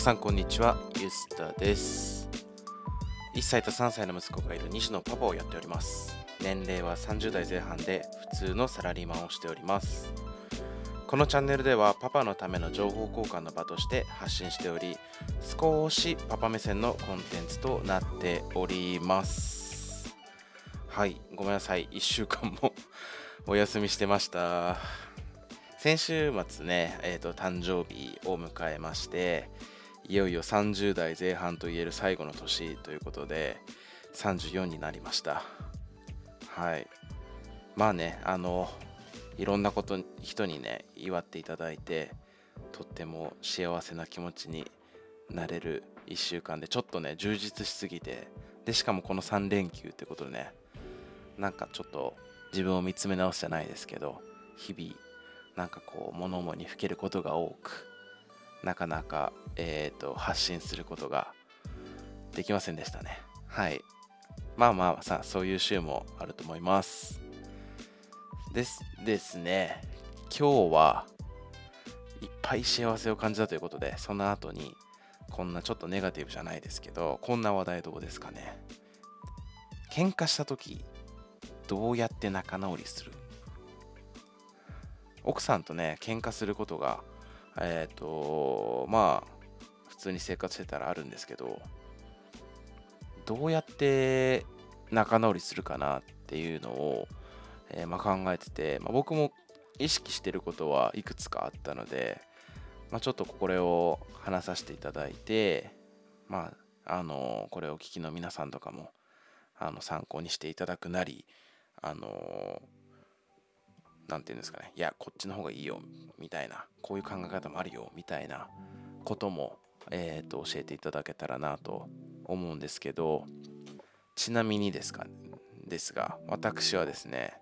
さんこんにちはゆすたです。1歳と3歳の息子がいる西のパパをやっております。年齢は30代前半で普通のサラリーマンをしております。このチャンネルではパパのための情報交換の場として発信しており少しパパ目線のコンテンツとなっております。はいごめんなさい。1週間も お休みしてました。先週末ね、えーと、誕生日を迎えましていよいよ30代前半といえる最後の年ということで34になりました。はい。まあねあのいろんなこと人にね祝っていただいてとっても幸せな気持ちになれる1週間でちょっとね充実しすぎてでしかもこの3連休ってことでねなんかちょっと自分を見つめ直すじゃないですけど日々なんかこう物思いにふけることが多くなかなか、えーと、発信することができませんでしたね。はい。まあまあさそういう週もあると思います。ですですね。今日はいっぱい幸せを感じたということでその後にこんなちょっとネガティブじゃないですけどこんな話題どうですかね。喧嘩した時どうやって仲直りする？奥さんとね喧嘩することがえっ、ー、とまあ普通に生活してたらあるんですけどどうやって仲直りするかなっていうのを、えー、まあ、考えてて、まあ、僕も意識してることはいくつかあったので、まあ、ちょっとこれを話させていただいてまああのこれをお聞きの皆さんとかもあの参考にしていただくなりあの何て言うんですかね。いやこっちの方がいいよみたいな。こういう考え方もあるよみたいなことも、えーと、教えていただけたらなと思うんですけど。ちなみにですかですが私はですね、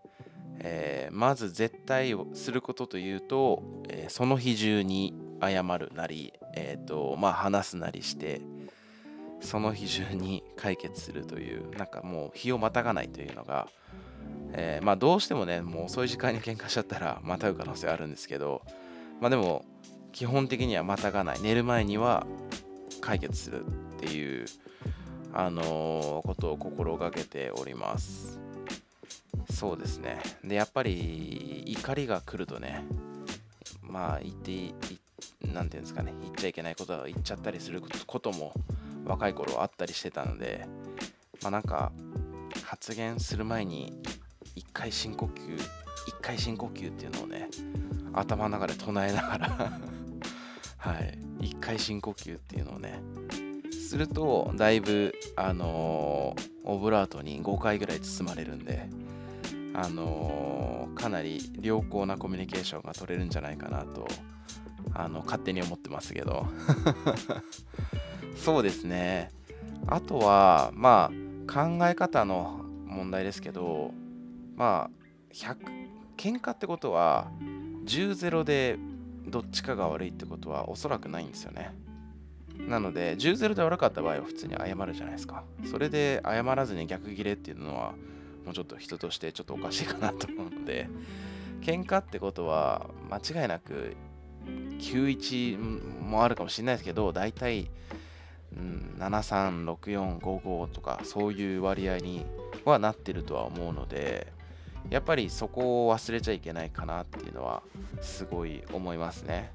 えー、まず絶対をすることというと、えー、その日中に謝るなり、えーとまあ、話すなりしてその日中に解決するというなんかもう日をまたがないというのがえー、まあどうしてもねもう遅い時間に喧嘩しちゃったらまたぐ可能性あるんですけどまあでも基本的にはまたがない寝る前には解決するっていうあのー、ことを心がけております。そうですね。でやっぱり怒りが来るとねまあ言って何て言うんですかね言っちゃいけないことは言っちゃったりすることも若い頃あったりしてたのでまあなんか発言する前に一回深呼吸一回深呼吸っていうのをね頭の中で唱えながら はい一回深呼吸っていうのをねするとだいぶあのー、オブラートに5回ぐらい包まれるんであのー、かなり良好なコミュニケーションが取れるんじゃないかなとあの勝手に思ってますけど。そうですね。あとはまあ考え方の問題ですけどまあ100喧嘩ってことは10-0でどっちかが悪いってことはおそらくないんですよね。なので10-0で悪かった場合は普通に謝るじゃないですか。それで謝らずに逆ギレっていうのはもうちょっと人としてちょっとおかしいかなと思うので喧嘩ってことは間違いなく91もあるかもしれないですけど大体、うん、736455とかそういう割合にはなってるとは思うのでやっぱりそこを忘れちゃいけないかなっていうのはすごい思いますね。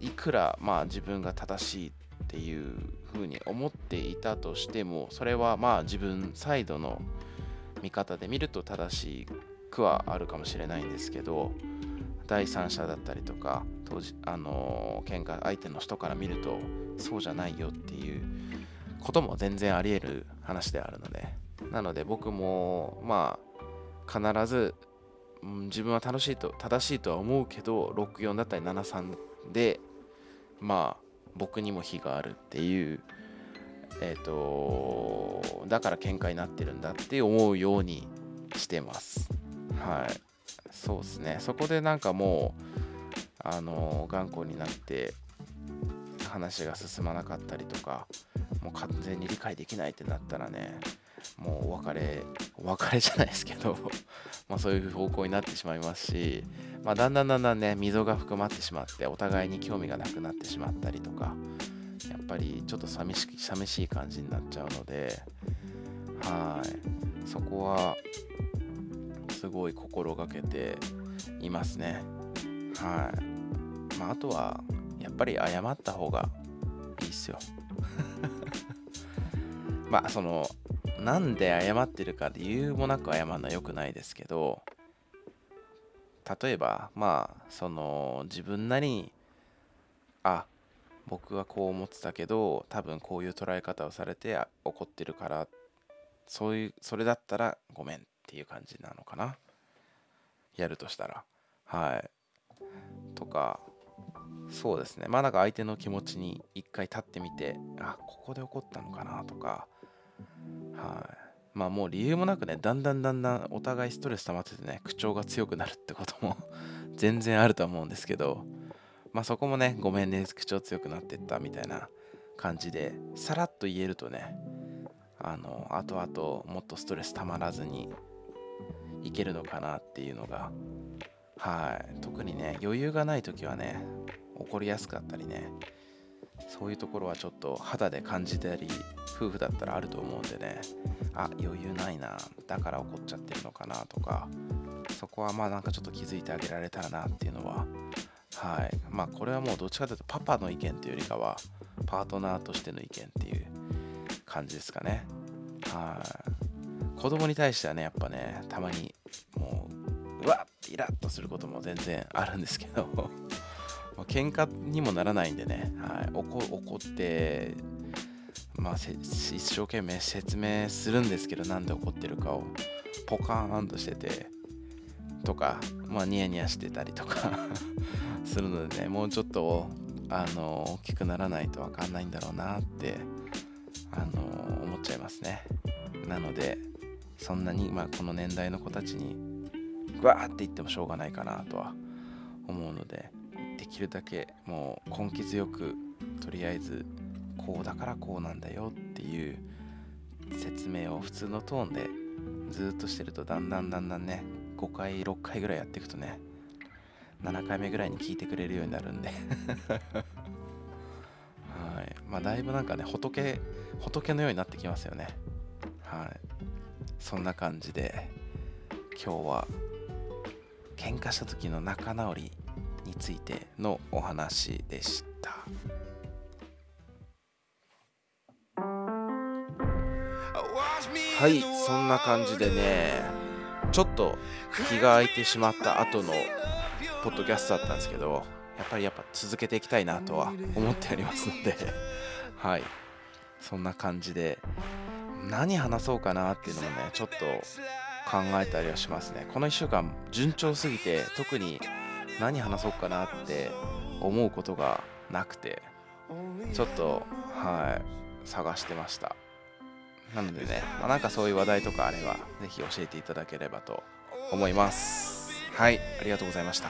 いくらまあ自分が正しいっていうふうに思っていたとしてもそれはまあ自分サイドの見方で見ると正しくはあるかもしれないんですけど第三者だったりとか当時あの喧嘩相手の人から見るとそうじゃないよっていうことも全然あり得る話であるのでなので僕もまあ必ず、自分は楽しいと正しいとは思うけど64だったり73でまあ僕にも非があるっていうえっ、ー、とだから喧嘩になってるんだって思うようにしてます。はい。そうですね。そこでなんかもうあの頑固になって話が進まなかったりとかもう完全に理解できないってなったらねもうお別れお別れじゃないですけど まそういう方向になってしまいますし、まあ、だんだんだんだんね溝が含まってしまってお互いに興味がなくなってしまったりとかやっぱりちょっと寂し寂しい感じになっちゃうのではい。そこはすごい心がけていますね。はい。まああとはやっぱり謝った方がいいっすよ。まあそのなんで謝ってるか理由もなく謝るのは良くないですけど例えばまあその自分なりにあ僕はこう思ってたけど多分こういう捉え方をされて怒ってるからそういうそれだったらごめんっていう感じなのかな。やるとしたら。はい。とかそうですね。まあなんか相手の気持ちに一回立ってみてあここで怒ったのかなとか。はい。まあもう理由もなくねだんだんだんだんお互いストレス溜まっててね口調が強くなるってことも 全然あると思うんですけど。まあそこもねごめんね口調強くなってったみたいな感じでさらっと言えるとねあの後々もっとストレス溜まらずにいけるのかなっていうのがはい。特にね余裕がない時はね怒りやすかったりねそういうところはちょっと肌で感じたり夫婦だったらあると思うんでねあ余裕ないなだから怒っちゃってるのかなとかそこはまあなんかちょっと気づいてあげられたらなっていうのははい。まあこれはもうどっちかというとパパの意見というよりかはパートナーとしての意見っていう感じですかね。はい。子供に対してはねやっぱねたまにもううわっイラッとすることも全然あるんですけどまあ、喧嘩にもならないんでね、はい、怒怒ってまあ、一生懸命説明するんですけどなんで怒ってるかをポカーンとしててとか、まあ、ニヤニヤしてたりとか するのでねもうちょっとあの大きくならないと分かんないんだろうなってあの思っちゃいますね。なのでそんなに、まあ、この年代の子たちにわーって言ってもしょうがないかなとは思うのでできるだけもう根気強くとりあえずこうだからこうなんだよっていう説明を普通のトーンでずっとしてるとだんだんだんだんね5回6回ぐらいやっていくとね7回目ぐらいに聞いてくれるようになるんで。はい。まあだいぶなんかね仏仏のようになってきますよね。はい。そんな感じで今日は喧嘩した時の仲直りについてのお話でした。はいそんな感じでねちょっと気が空いてしまった後のポッドキャストだったんですけどやっぱりやっぱ続けていきたいなとは思っておりますのではいそんな感じで何話そうかなっていうのもねちょっと考えたりはしますね。この1週間順調すぎて特に何話そうかなって思うことがなくてちょっとはい探してました。なのでね、まあ、なんかそういう話題とかあればぜひ教えていただければと思います。はいありがとうございました。